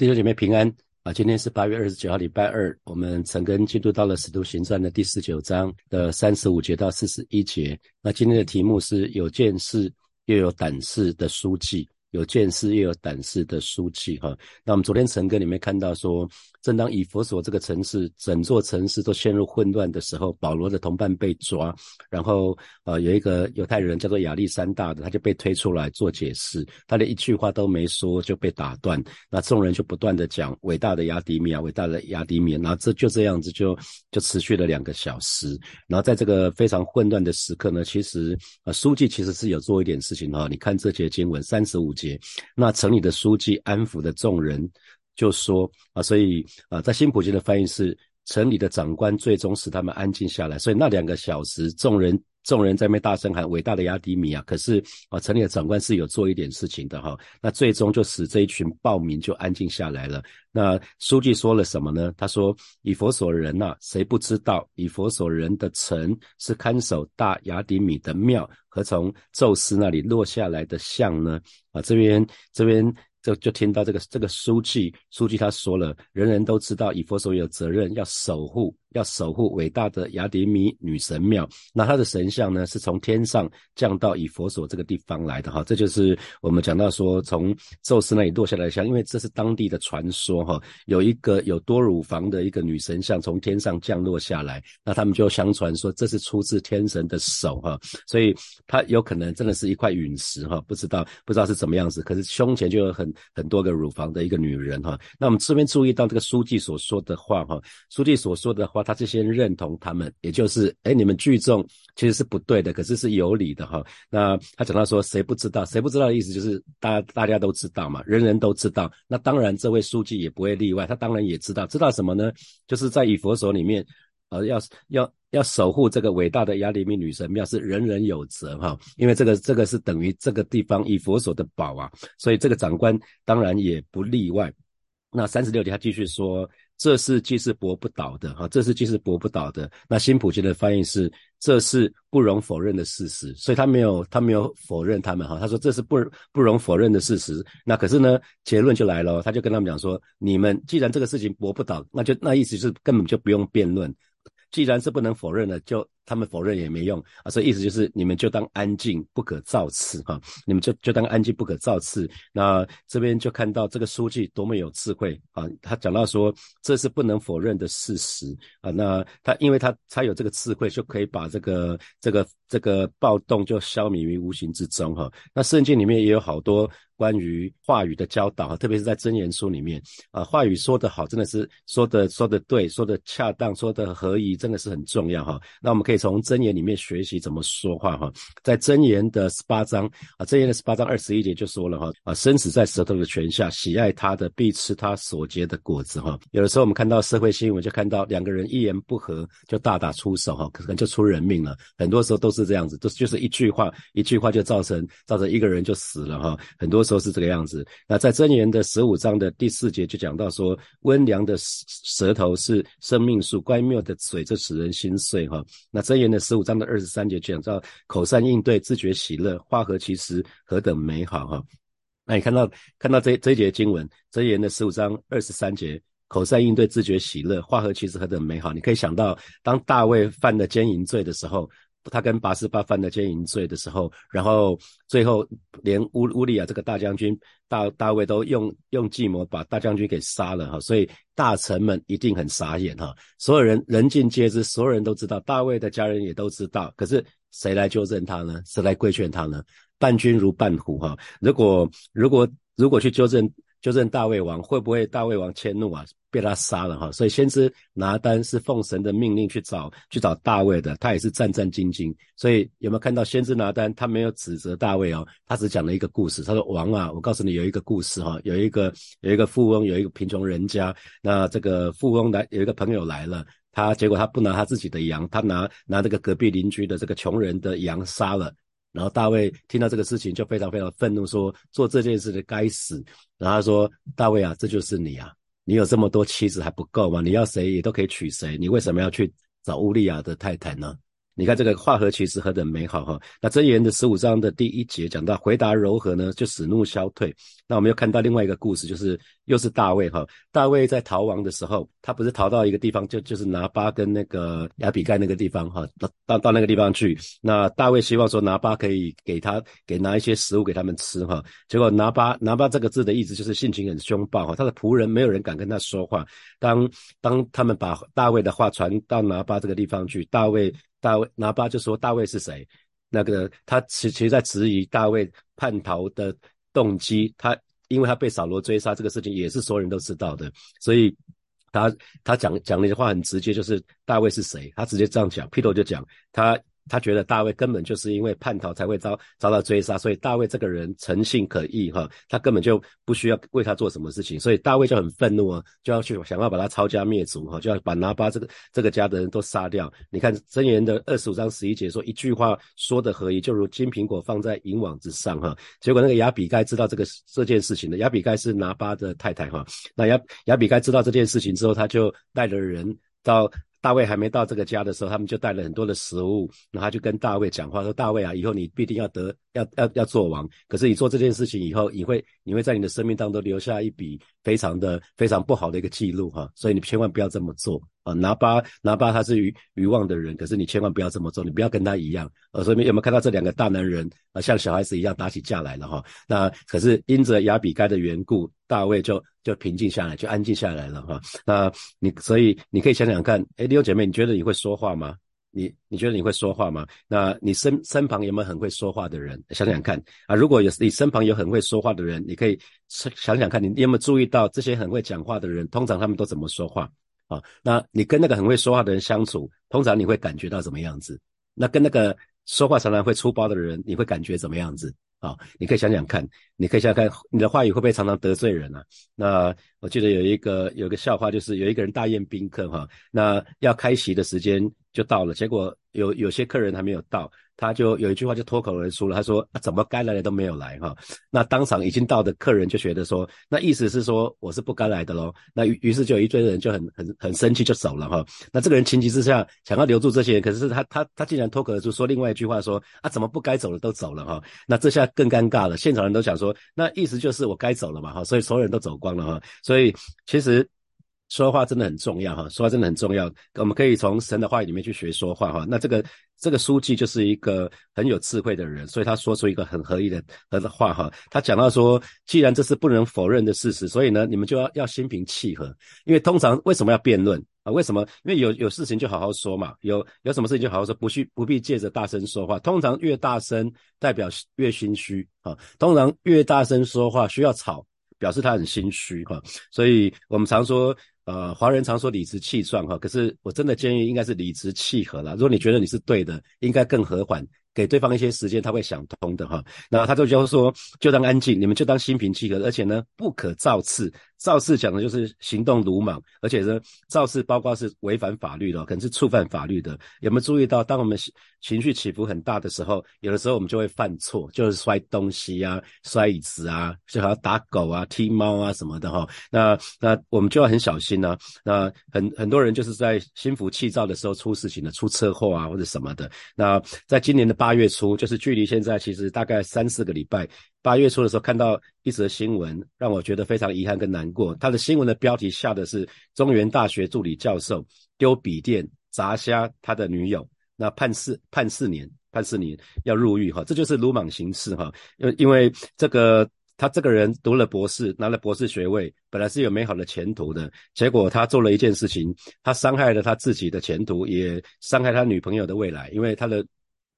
弟兄姐妹平安啊！今天是八月二十九号，礼拜二。我们陈根进度到了《使徒行传》的第十九章的三十五节到四十一节。那今天的题目是有见识又有胆识的书记。有见识又有胆识的书记哈。那我们昨天晨歌里面看到说，正当以佛所这个城市整座城市都陷入混乱的时候，保罗的同伴被抓，然后呃有一个犹太人叫做亚历山大的，他就被推出来做解释，他的一句话都没说就被打断。那众人就不断的讲伟大的亚迪米亚，伟大的亚迪米亚，然后这就这样子就就持续了两个小时。然后在这个非常混乱的时刻呢，其实呃书记其实是有做一点事情哈。你看这节经文三十五节。那城里的书记安抚的众人，就说啊，所以啊，在新普京的翻译是城里的长官最终使他们安静下来。所以那两个小时，众人众人在那大声喊伟大的亚迪米啊，可是啊，城里的长官是有做一点事情的哈。那最终就使这一群暴民就安静下来了。那书记说了什么呢？他说：以佛所人呐，谁不知道以佛所人的城是看守大雅迪米的庙和从宙斯那里落下来的像呢？啊，这边这边。就就听到这个这个书记书记他说了，人人都知道以佛所有责任要守护要守护伟大的雅典米女神庙。那她的神像呢，是从天上降到以佛所这个地方来的哈。这就是我们讲到说，从宙斯那里落下来的像，因为这是当地的传说哈。有一个有多乳房的一个女神像从天上降落下来，那他们就相传说这是出自天神的手哈。所以它有可能真的是一块陨石哈，不知道不知道是怎么样子。可是胸前就有很很多个乳房的一个女人哈，那我们这边注意到这个书记所说的话哈，书记所说的话，他是先认同他们，也就是哎，你们聚众其实是不对的，可是是有理的哈。那他讲到说，谁不知道？谁不知道的意思就是大家大家都知道嘛，人人都知道。那当然，这位书记也不会例外，他当然也知道，知道什么呢？就是在以佛所里面。呃，要要要守护这个伟大的亚利米女神庙是人人有责哈，因为这个这个是等于这个地方以佛所的宝啊，所以这个长官当然也不例外。那三十六节他继续说，这是既是驳不倒的哈，这是既是驳不倒的。那新普京的翻译是，这是不容否认的事实，所以他没有他没有否认他们哈，他说这是不不容否认的事实。那可是呢，结论就来了，他就跟他们讲说，你们既然这个事情驳不倒，那就那意思就是根本就不用辩论。既然是不能否认的，就。他们否认也没用啊，所以意思就是你们就当安静，不可造次哈。你们就就当安静，不可造次。那这边就看到这个书记多么有智慧啊！他讲到说这是不能否认的事实啊。那他因为他他有这个智慧，就可以把这个这个这个暴动就消弭于无形之中哈。那圣经里面也有好多关于话语的教导，特别是在真言书里面啊，话语说得好，真的是说的说的对，说的恰当，说的合宜，真的是很重要哈。那我们可以。从真言里面学习怎么说话哈，在真言的十八章啊，真言的十八章二十一节就说了哈啊，生死在舌头的泉下，喜爱他的必吃他所结的果子哈。有的时候我们看到社会新闻，就看到两个人一言不合就大打出手哈，可能就出人命了。很多时候都是这样子，都就是一句话，一句话就造成造成一个人就死了哈。很多时候是这个样子。那在真言的十五章的第四节就讲到说，温良的舌头是生命树，乖谬的嘴这使人心碎哈。那。箴言的十五章的二十三节讲到口善应对，自觉喜乐，化合其实何等美好哈！那你看到看到这这一节经文，箴言的十五章二十三节，口善应对，自觉喜乐，化合其实何等美好！你可以想到，当大卫犯了奸淫罪的时候。他跟拔示巴犯的奸淫罪的时候，然后最后连乌乌利亚这个大将军大大卫都用用计谋把大将军给杀了哈，所以大臣们一定很傻眼哈，所有人人尽皆知，所有人都知道，大卫的家人也都知道，可是谁来纠正他呢？谁来规劝他呢？伴君如伴虎哈，如果如果如果去纠正。纠正大卫王会不会大卫王迁怒啊，被他杀了哈？所以先知拿单是奉神的命令去找去找大卫的，他也是战战兢兢。所以有没有看到先知拿单？他没有指责大卫哦，他只讲了一个故事。他说：“王啊，我告诉你有一个故事哈，有一个有一个富翁，有一个贫穷人家。那这个富翁来有一个朋友来了，他结果他不拿他自己的羊，他拿拿这个隔壁邻居的这个穷人的羊杀了。”然后大卫听到这个事情就非常非常愤怒，说做这件事的该死。然后他说：“大卫啊，这就是你啊！你有这么多妻子还不够吗？你要谁也都可以娶谁，你为什么要去找乌利亚的太太呢？”你看这个化合其实何等美好哈！那箴言的十五章的第一节讲到回答柔和呢，就使怒消退。那我们又看到另外一个故事，就是又是大卫哈。大卫在逃亡的时候，他不是逃到一个地方，就就是拿巴跟那个亚比盖那个地方哈，到到到那个地方去。那大卫希望说拿巴可以给他给拿一些食物给他们吃哈。结果拿巴拿巴这个字的意思就是性情很凶暴哈，他的仆人没有人敢跟他说话。当当他们把大卫的话传到拿巴这个地方去，大卫大卫拿巴就说大卫是谁？那个他其其实在质疑大卫叛逃的动机，他因为他被扫罗追杀这个事情也是所有人都知道的，所以他他讲讲那些话很直接，就是大卫是谁，他直接这样讲，皮头就讲他。他觉得大卫根本就是因为叛逃才会遭遭到追杀，所以大卫这个人诚信可疑哈，他根本就不需要为他做什么事情，所以大卫就很愤怒啊，就要去想要把他抄家灭族哈，就要把拿巴这个这个家的人都杀掉。你看箴言的二十五章十一节说一句话说的合一，就如金苹果放在银网之上哈。结果那个亚比该知道这个这件事情的，亚比该是拿巴的太太哈，那亚亚比该知道这件事情之后，他就带着人到。大卫还没到这个家的时候，他们就带了很多的食物，然后他就跟大卫讲话说：“大卫啊，以后你必定要得，要要要做王。可是你做这件事情以后，你会你会在你的生命当中留下一笔非常的非常不好的一个记录哈，所以你千万不要这么做啊！拿巴拿巴他是愚愚妄的人，可是你千万不要这么做，你不要跟他一样。呃，所以有没有看到这两个大男人啊，像小孩子一样打起架来了哈？那可是因着亚比该的缘故，大卫就就平静下来，就安静下来了哈。那你所以你可以想想看，哎。弟兄姐妹，你觉得你会说话吗？你你觉得你会说话吗？那你身身旁有没有很会说话的人？想想看啊，如果有你身旁有很会说话的人，你可以想想看，你有没有注意到这些很会讲话的人，通常他们都怎么说话啊？那你跟那个很会说话的人相处，通常你会感觉到怎么样子？那跟那个说话常常会粗暴的人，你会感觉怎么样子？啊，你可以想想看，你可以想想看，你的话语会不会常常得罪人啊？那我记得有一个有一个笑话，就是有一个人大宴宾客哈，那要开席的时间就到了，结果有有些客人还没有到。他就有一句话就脱口而出了，他说：“啊怎么该来的都没有来哈？”那当场已经到的客人就觉得说：“那意思是说我是不该来的喽？”那于于是就有一堆人就很很很生气就走了哈。那这个人情急之下想要留住这些人，可是他他他竟然脱口而出说另外一句话说：“啊，怎么不该走的都走了哈？”那这下更尴尬了，现场人都想说：“那意思就是我该走了嘛哈？”所以所有人都走光了哈。所以其实。说话真的很重要哈，说话真的很重要。我们可以从神的话语里面去学说话哈。那这个这个书记就是一个很有智慧的人，所以他说出一个很合理的的话哈。他讲到说，既然这是不能否认的事实，所以呢，你们就要要心平气和。因为通常为什么要辩论啊？为什么？因为有有事情就好好说嘛。有有什么事情就好好说，不需不必借着大声说话。通常越大声代表越心虚啊。通常越大声说话需要吵，表示他很心虚哈。所以我们常说。呃，华人常说理直气壮哈，可是我真的建议应该是理直气和了。如果你觉得你是对的，应该更和缓。给对方一些时间，他会想通的哈。那他就就说，就当安静，你们就当心平气和，而且呢，不可造次。造次讲的就是行动鲁莽，而且呢，造次包括是违反法律的，可能是触犯法律的。有没有注意到，当我们情绪起伏很大的时候，有的时候我们就会犯错，就是摔东西啊、摔椅子啊，就好像打狗啊、踢猫啊什么的哈。那那我们就要很小心呢。那很很多人就是在心浮气躁的时候出事情了，出车祸啊或者什么的。那在今年的。八月初，就是距离现在其实大概三四个礼拜。八月初的时候，看到一则新闻，让我觉得非常遗憾跟难过。他的新闻的标题下的是中原大学助理教授丢笔电砸瞎他的女友，那判四判四年，判四年要入狱哈，这就是鲁莽行事哈。因因为这个他这个人读了博士，拿了博士学位，本来是有美好的前途的，结果他做了一件事情，他伤害了他自己的前途，也伤害他女朋友的未来，因为他的。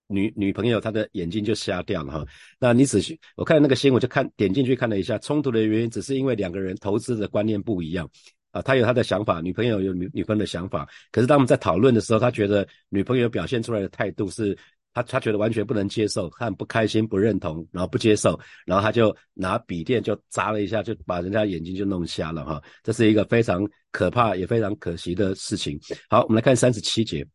女女朋友她的眼睛就瞎掉了哈，那你仔细我看那个新闻就看点进去看了一下，冲突的原因只是因为两个人投资的观念不一样啊，他有他的想法，女朋友有女女朋友的想法，可是当我们在讨论的时候，他觉得女朋友表现出来的态度是他他觉得完全不能接受，他很不开心不认同，然后不接受，然后他就拿笔电就砸了一下，就把人家眼睛就弄瞎了哈，这是一个非常可怕也非常可惜的事情。好，我们来看三十七节，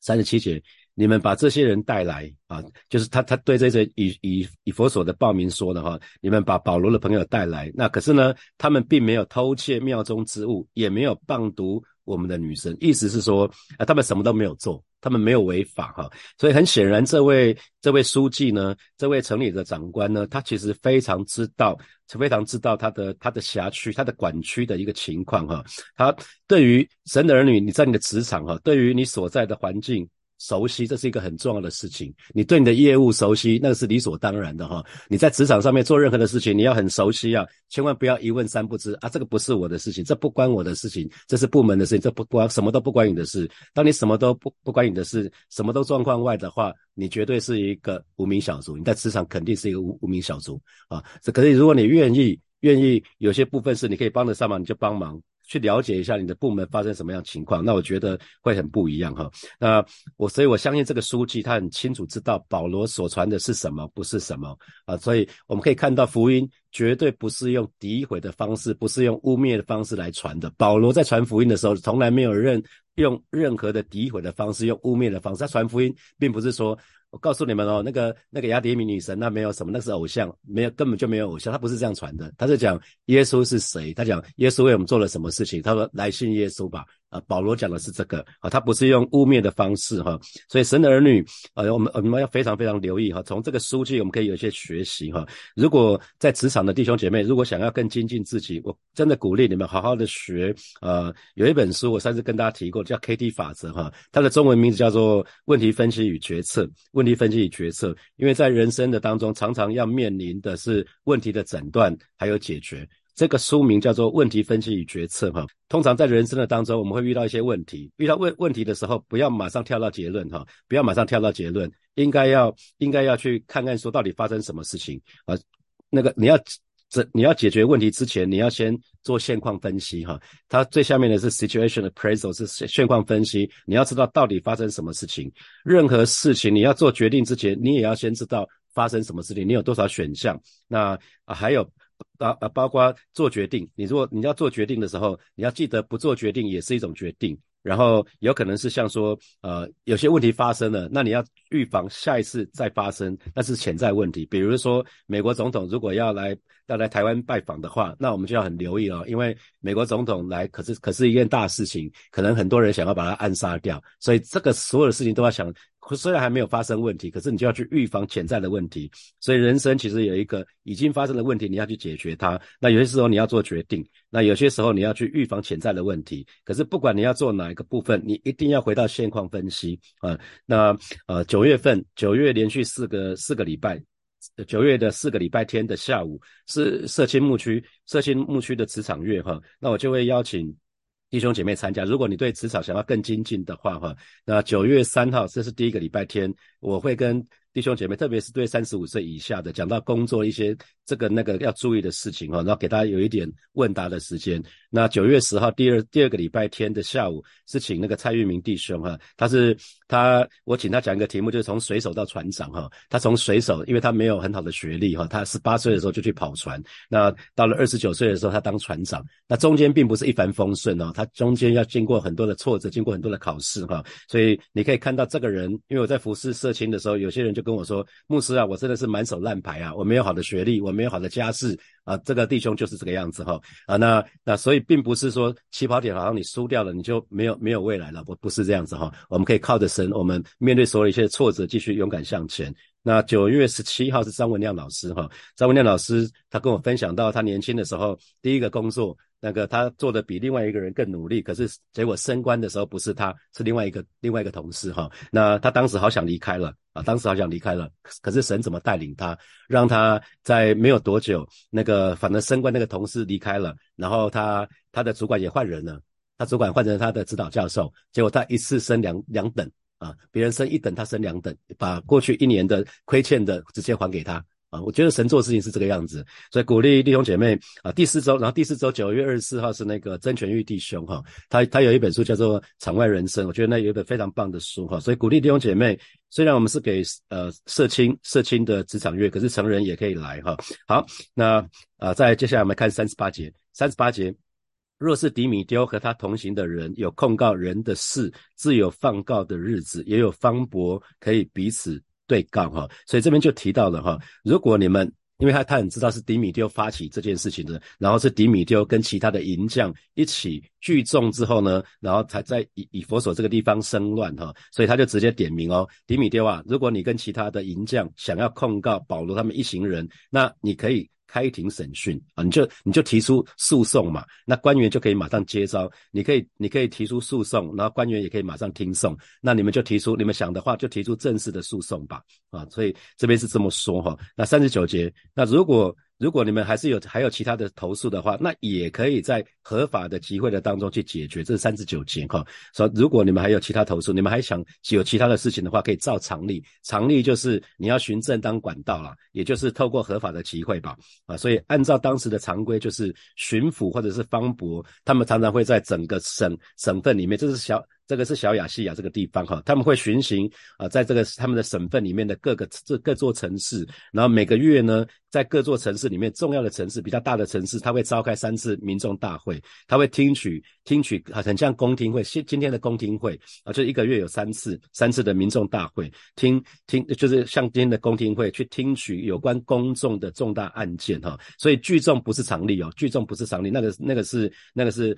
三十七节。你们把这些人带来啊，就是他他对这些以以以佛所的报名说的哈，你们把保罗的朋友带来，那可是呢，他们并没有偷窃庙中之物，也没有谤读我们的女神，意思是说啊，他们什么都没有做他们没有违法哈。所以很显然，这位这位书记呢，这位城里的长官呢，他其实非常知道，非常知道他的他的辖区、他的管区的一个情况哈。他对于神的儿女，你在你的职场哈，对于你所在的环境。熟悉，这是一个很重要的事情。你对你的业务熟悉，那个是理所当然的哈。你在职场上面做任何的事情，你要很熟悉啊，千万不要一问三不知啊。这个不是我的事情，这不关我的事情，这是部门的事情，这不关什么都不关你的事。当你什么都不不关你的事，什么都状况外的话，你绝对是一个无名小卒。你在职场肯定是一个无无名小卒啊。这可是如果你愿意，愿意有些部分是你可以帮得上忙，你就帮忙。去了解一下你的部门发生什么样情况，那我觉得会很不一样哈。那我所以我相信这个书记他很清楚知道保罗所传的是什么，不是什么啊。所以我们可以看到福音绝对不是用诋毁的方式，不是用污蔑的方式来传的。保罗在传福音的时候，从来没有任用任何的诋毁的方式，用污蔑的方式。他传福音，并不是说。我告诉你们哦，那个那个雅典米女神，那没有什么，那是偶像，没有根本就没有偶像，他不是这样传的，他是讲耶稣是谁，他讲耶稣为我们做了什么事情，他说来信耶稣吧。啊，保罗讲的是这个啊，他不是用污蔑的方式哈，所以神的儿女啊，我们我们要非常非常留意哈，从这个书籍我们可以有一些学习哈。如果在职场的弟兄姐妹，如果想要更精进自己，我真的鼓励你们好好的学。呃，有一本书我上次跟大家提过，叫 KT 法则哈，它的中文名字叫做问题分析与决策。问题分析与决策，因为在人生的当中，常常要面临的是问题的诊断还有解决。这个书名叫做《问题分析与决策》哈。通常在人生的当中，我们会遇到一些问题，遇到问问题的时候，不要马上跳到结论哈，不要马上跳到结论，应该要应该要去看看说到底发生什么事情啊。那个你要这你要解决问题之前，你要先做现况分析哈。它最下面的是 situation appraisal，是现况分析。你要知道到底发生什么事情。任何事情你要做决定之前，你也要先知道发生什么事情，你有多少选项。那啊还有。包啊，包括做决定。你如果你要做决定的时候，你要记得不做决定也是一种决定。然后有可能是像说，呃，有些问题发生了，那你要预防下一次再发生，那是潜在问题。比如说，美国总统如果要来要来台湾拜访的话，那我们就要很留意了，因为美国总统来可是可是一件大事情，可能很多人想要把他暗杀掉，所以这个所有的事情都要想。虽然还没有发生问题，可是你就要去预防潜在的问题。所以人生其实有一个已经发生的问题，你要去解决它。那有些时候你要做决定，那有些时候你要去预防潜在的问题。可是不管你要做哪一个部分，你一定要回到现况分析啊。那呃九月份九月连续四个四个礼拜，九月的四个礼拜天的下午是社青牧区社青牧区的职场月哈。那我就会邀请。弟兄姐妹参加，如果你对职场想要更精进的话，哈，那九月三号，这是第一个礼拜天，我会跟。弟兄姐妹，特别是对三十五岁以下的，讲到工作一些这个那个要注意的事情哈，然后给大家有一点问答的时间。那九月十号第二第二个礼拜天的下午，是请那个蔡玉明弟兄哈，他是他我请他讲一个题目，就是从水手到船长哈。他从水手，因为他没有很好的学历哈，他十八岁的时候就去跑船，那到了二十九岁的时候，他当船长。那中间并不是一帆风顺哦，他中间要经过很多的挫折，经过很多的考试哈。所以你可以看到这个人，因为我在服侍社青的时候，有些人就。就跟我说，牧师啊，我真的是满手烂牌啊，我没有好的学历，我没有好的家世啊，这个弟兄就是这个样子哈啊，那那所以并不是说起跑点好像你输掉了，你就没有没有未来了，不不是这样子哈，我们可以靠着神，我们面对所有一些挫折，继续勇敢向前。那九月十七号是张文亮老师哈，张文亮老师他跟我分享到他年轻的时候第一个工作。那个他做的比另外一个人更努力，可是结果升官的时候不是他，是另外一个另外一个同事哈。那他当时好想离开了啊，当时好想离开了，可是神怎么带领他，让他在没有多久，那个反正升官那个同事离开了，然后他他的主管也换人了，他主管换成他的指导教授，结果他一次升两两等啊，别人升一等，他升两等，把过去一年的亏欠的直接还给他。啊，我觉得神做事情是这个样子，所以鼓励弟兄姐妹啊。第四周，然后第四周九月二十四号是那个曾全玉弟兄哈，他他有一本书叫做《场外人生》，我觉得那有一本非常棒的书哈。所以鼓励弟兄姐妹，虽然我们是给呃社青社青的职场月，可是成人也可以来哈。好，那啊，在接下来我们看三十八节，三十八节，若是迪米丢和他同行的人有控告人的事，自有放告的日子，也有方伯可以彼此。对杠哈，所以这边就提到了哈，如果你们，因为他他很知道是迪米丢发起这件事情的，然后是迪米丢跟其他的银匠一起聚众之后呢，然后才在以以佛所这个地方生乱哈，所以他就直接点名哦，迪米丢啊，如果你跟其他的银匠想要控告保罗他们一行人，那你可以。开庭审讯啊，你就你就提出诉讼嘛，那官员就可以马上接招。你可以你可以提出诉讼，然后官员也可以马上听讼。那你们就提出你们想的话，就提出正式的诉讼吧。啊，所以这边是这么说哈。那三十九节，那如果。如果你们还是有还有其他的投诉的话，那也可以在合法的集会的当中去解决。这是三十九节哈，说如果你们还有其他投诉，你们还想有其他的事情的话，可以照常例。常例就是你要循正当管道啦，也就是透过合法的集会吧。啊，所以按照当时的常规，就是巡抚或者是方伯，他们常常会在整个省省份里面，这是小。这个是小亚细亚这个地方哈，他们会巡行啊，在这个他们的省份里面的各个这各座城市，然后每个月呢，在各座城市里面重要的城市、比较大的城市，他会召开三次民众大会，他会听取听取很像公听会，今今天的公听会啊，就一个月有三次三次的民众大会，听听就是像今天的公听会去听取有关公众的重大案件哈，所以聚众不是常例哦，聚众不是常例，那个那个是那个是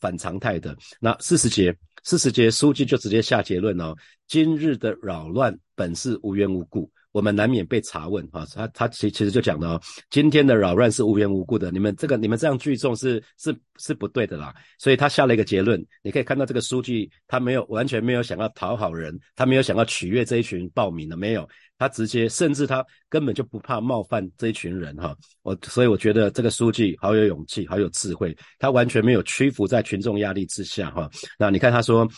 反常态的。那四十节。四十节书记就直接下结论哦，今日的扰乱本是无缘无故，我们难免被查问啊。他他其其实就讲的哦，今天的扰乱是无缘无故的，你们这个你们这样聚众是是是不对的啦。所以他下了一个结论，你可以看到这个书记他没有完全没有想要讨好人，他没有想要取悦这一群报名的，没有。他直接，甚至他根本就不怕冒犯这一群人哈，我所以我觉得这个书记好有勇气，好有智慧，他完全没有屈服在群众压力之下哈。那你看他说。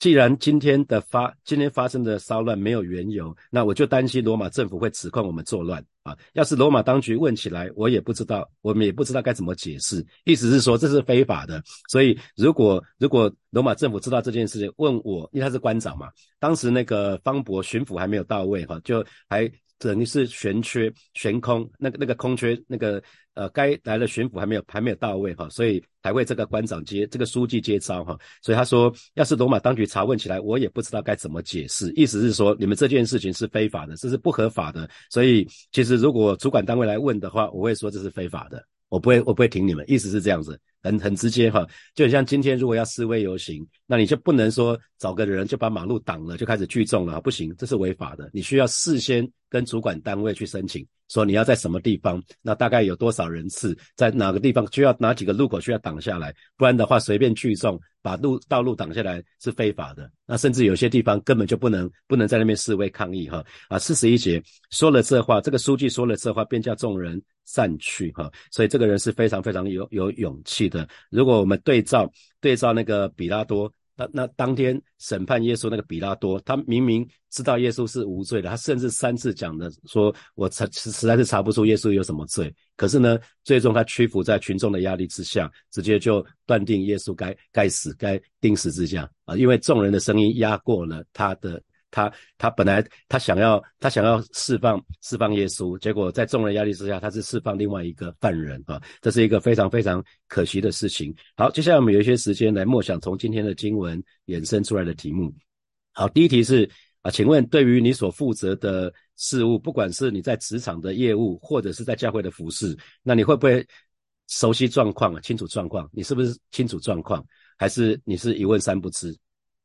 既然今天的发今天发生的骚乱没有缘由，那我就担心罗马政府会指控我们作乱啊！要是罗马当局问起来，我也不知道，我们也不知道该怎么解释。意思是说这是非法的，所以如果如果罗马政府知道这件事情，问我，因为他是官长嘛，当时那个方伯巡抚还没有到位哈，就还。等于是悬缺悬空，那个那个空缺，那个呃，该来的巡抚还没有还没有到位哈，所以才会这个官长接这个书记接招哈，所以他说，要是罗马当局查问起来，我也不知道该怎么解释，意思是说你们这件事情是非法的，这是不合法的，所以其实如果主管单位来问的话，我会说这是非法的，我不会我不会挺你们，意思是这样子。很很直接哈，就像今天如果要示威游行，那你就不能说找个人就把马路挡了就开始聚众了，不行，这是违法的。你需要事先跟主管单位去申请，说你要在什么地方，那大概有多少人次，在哪个地方需要哪几个路口需要挡下来，不然的话随便聚众把路道路挡下来是非法的。那甚至有些地方根本就不能不能在那边示威抗议哈啊。四十一节说了这话，这个书记说了这话，便叫众人。散去哈，所以这个人是非常非常有有勇气的。如果我们对照对照那个比拉多，那那当天审判耶稣那个比拉多，他明明知道耶稣是无罪的，他甚至三次讲的说，我查实在是查不出耶稣有什么罪。可是呢，最终他屈服在群众的压力之下，直接就断定耶稣该该死，该钉死之架啊，因为众人的声音压过了他的。他他本来他想要他想要释放释放耶稣，结果在众人压力之下，他是释放另外一个犯人啊，这是一个非常非常可惜的事情。好，接下来我们有一些时间来默想从今天的经文衍生出来的题目。好，第一题是啊，请问对于你所负责的事物，不管是你在职场的业务，或者是在教会的服饰，那你会不会熟悉状况啊清楚状况？你是不是清楚状况，还是你是一问三不知？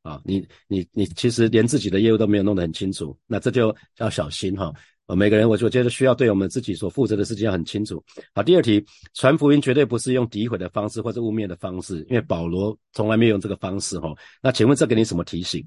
啊，你你你其实连自己的业务都没有弄得很清楚，那这就要小心哈。呃，每个人我我觉得需要对我们自己所负责的事情要很清楚。好，第二题，传福音绝对不是用诋毁的方式或者污蔑的方式，因为保罗从来没有用这个方式哈。那请问这给你什么提醒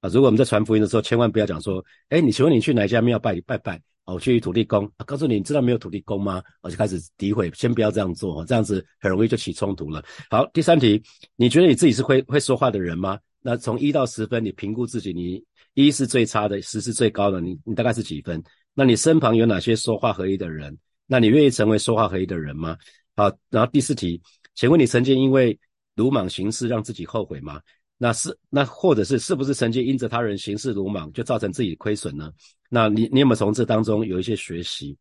啊？如果我们在传福音的时候，千万不要讲说，哎，你请问你去哪家庙拜拜拜？哦，我去土地公啊，告诉你，你知道没有土地公吗？我就开始诋毁，先不要这样做，这样子很容易就起冲突了。好，第三题，你觉得你自己是会会说话的人吗？那从一到十分，你评估自己，你一是最差的，十是最高的，你你大概是几分？那你身旁有哪些说话合一的人？那你愿意成为说话合一的人吗？好，然后第四题，请问你曾经因为鲁莽行事让自己后悔吗？那是那或者是是不是曾经因着他人行事鲁莽就造成自己亏损呢？那你你有没有从这当中有一些学习？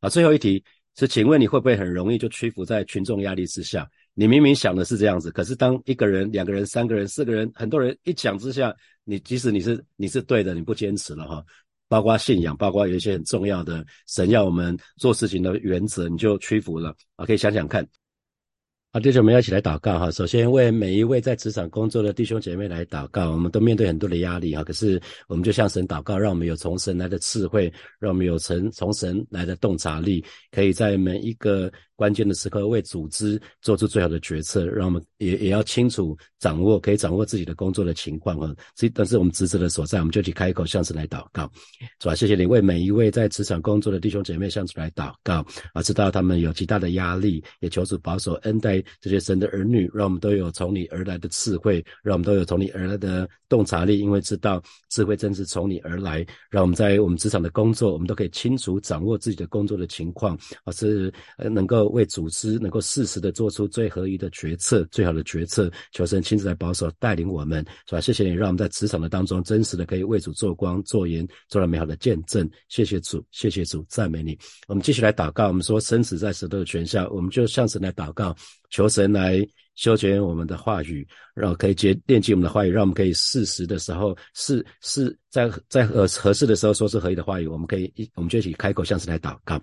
啊，最后一题是，请问你会不会很容易就屈服在群众压力之下？你明明想的是这样子，可是当一个人、两个人、三个人、四个人，很多人一讲之下，你即使你是你是对的，你不坚持了哈，包括信仰，包括有一些很重要的神要我们做事情的原则，你就屈服了啊，可以想想看。好，弟兄们要一起来祷告哈。首先为每一位在职场工作的弟兄姐妹来祷告。我们都面对很多的压力哈，可是我们就向神祷告，让我们有从神来的智慧，让我们有从从神来的洞察力，可以在每一个。关键的时刻，为组织做出最好的决策，让我们也也要清楚掌握，可以掌握自己的工作的情况啊。所以，但是我们职责的所在，我们就去开口向神来祷告，是吧？谢谢你为每一位在职场工作的弟兄姐妹向主来祷告啊，知道他们有极大的压力，也求主保守恩待这些神的儿女，让我们都有从你而来的智慧，让我们都有从你而来的洞察力，因为知道智慧真是从你而来，让我们在我们职场的工作，我们都可以清楚掌握自己的工作的情况，啊，是能够。为组织能够适时的做出最合宜的决策，最好的决策，求神亲自来保守带领我们，是吧？谢谢你，让我们在职场的当中真实的可以为主做光做盐，做了美好的见证。谢谢主，谢谢主，赞美你。我们继续来祷告。我们说生死在舌头的权下，我们就向神来祷告，求神来修剪我们的话语，让可以接惦记我们的话语，让我们可以适时的时候，适适在在合合适的时候说出合宜的话语。我们可以一，我们就一起开口向神来祷告。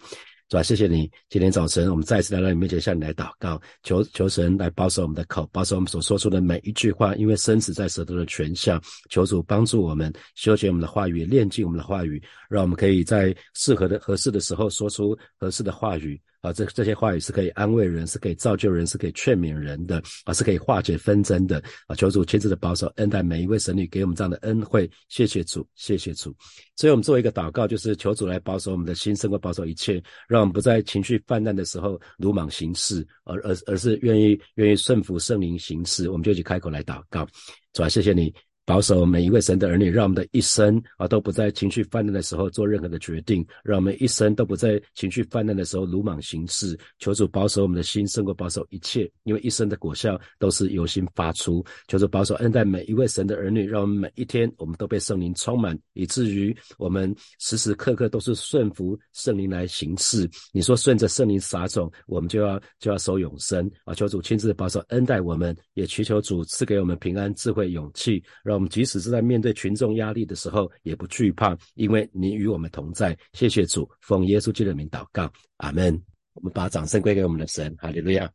主啊，谢谢你！今天早晨，我们再次来到你面前，向你来祷告，求求神来保守我们的口，保守我们所说出的每一句话，因为生死在舌头的权下。求主帮助我们修剪我们的话语，练尽我们的话语，让我们可以在适合的、合适的时候说出合适的话语。啊，这这些话语是可以安慰人，是可以造就人，是可以劝勉人的，啊，是可以化解纷争的，啊，求主亲自的保守恩待每一位神女，给我们这样的恩惠，谢谢主，谢谢主。所以我们做一个祷告，就是求主来保守我们的心，胜过保守一切，让我们不在情绪泛滥的时候鲁莽行事，而而而是愿意愿意顺服圣灵行事。我们就一起开口来祷告，主啊，谢谢你。保守每一位神的儿女，让我们的一生啊都不在情绪泛滥的时候做任何的决定，让我们一生都不在情绪泛滥的时候鲁莽行事。求主保守我们的心，胜过保守一切，因为一生的果效都是由心发出。求主保守恩待每一位神的儿女，让我们每一天我们都被圣灵充满，以至于我们时时刻刻都是顺服圣灵来行事。你说顺着圣灵撒种，我们就要就要守永生啊！求主亲自保守恩待我们，也祈求主赐给我们平安、智慧、勇气，让。我们即使是在面对群众压力的时候，也不惧怕，因为你与我们同在。谢谢主，奉耶稣基督的名祷告，阿门。我们把掌声归给我们的神，哈利路亚。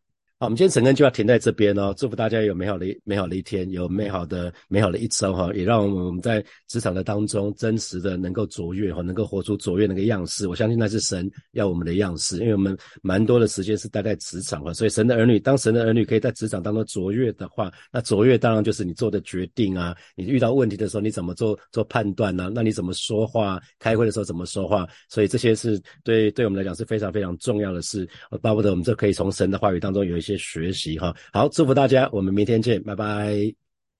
我们今天晨更就要停在这边哦。祝福大家有美好的美好的一天，有美好的美好的一周哈。也让我们在职场的当中真实的能够卓越哈，能够活出卓越那个样式。我相信那是神要我们的样式，因为我们蛮多的时间是待在职场哈，所以神的儿女，当神的儿女可以在职场当中卓越的话，那卓越当然就是你做的决定啊，你遇到问题的时候你怎么做做判断呢？那你怎么说话？开会的时候怎么说话？所以这些是对对我们来讲是非常非常重要的事。巴不得我们这可以从神的话语当中有一些。学习哈，好，祝福大家，我们明天见，拜拜。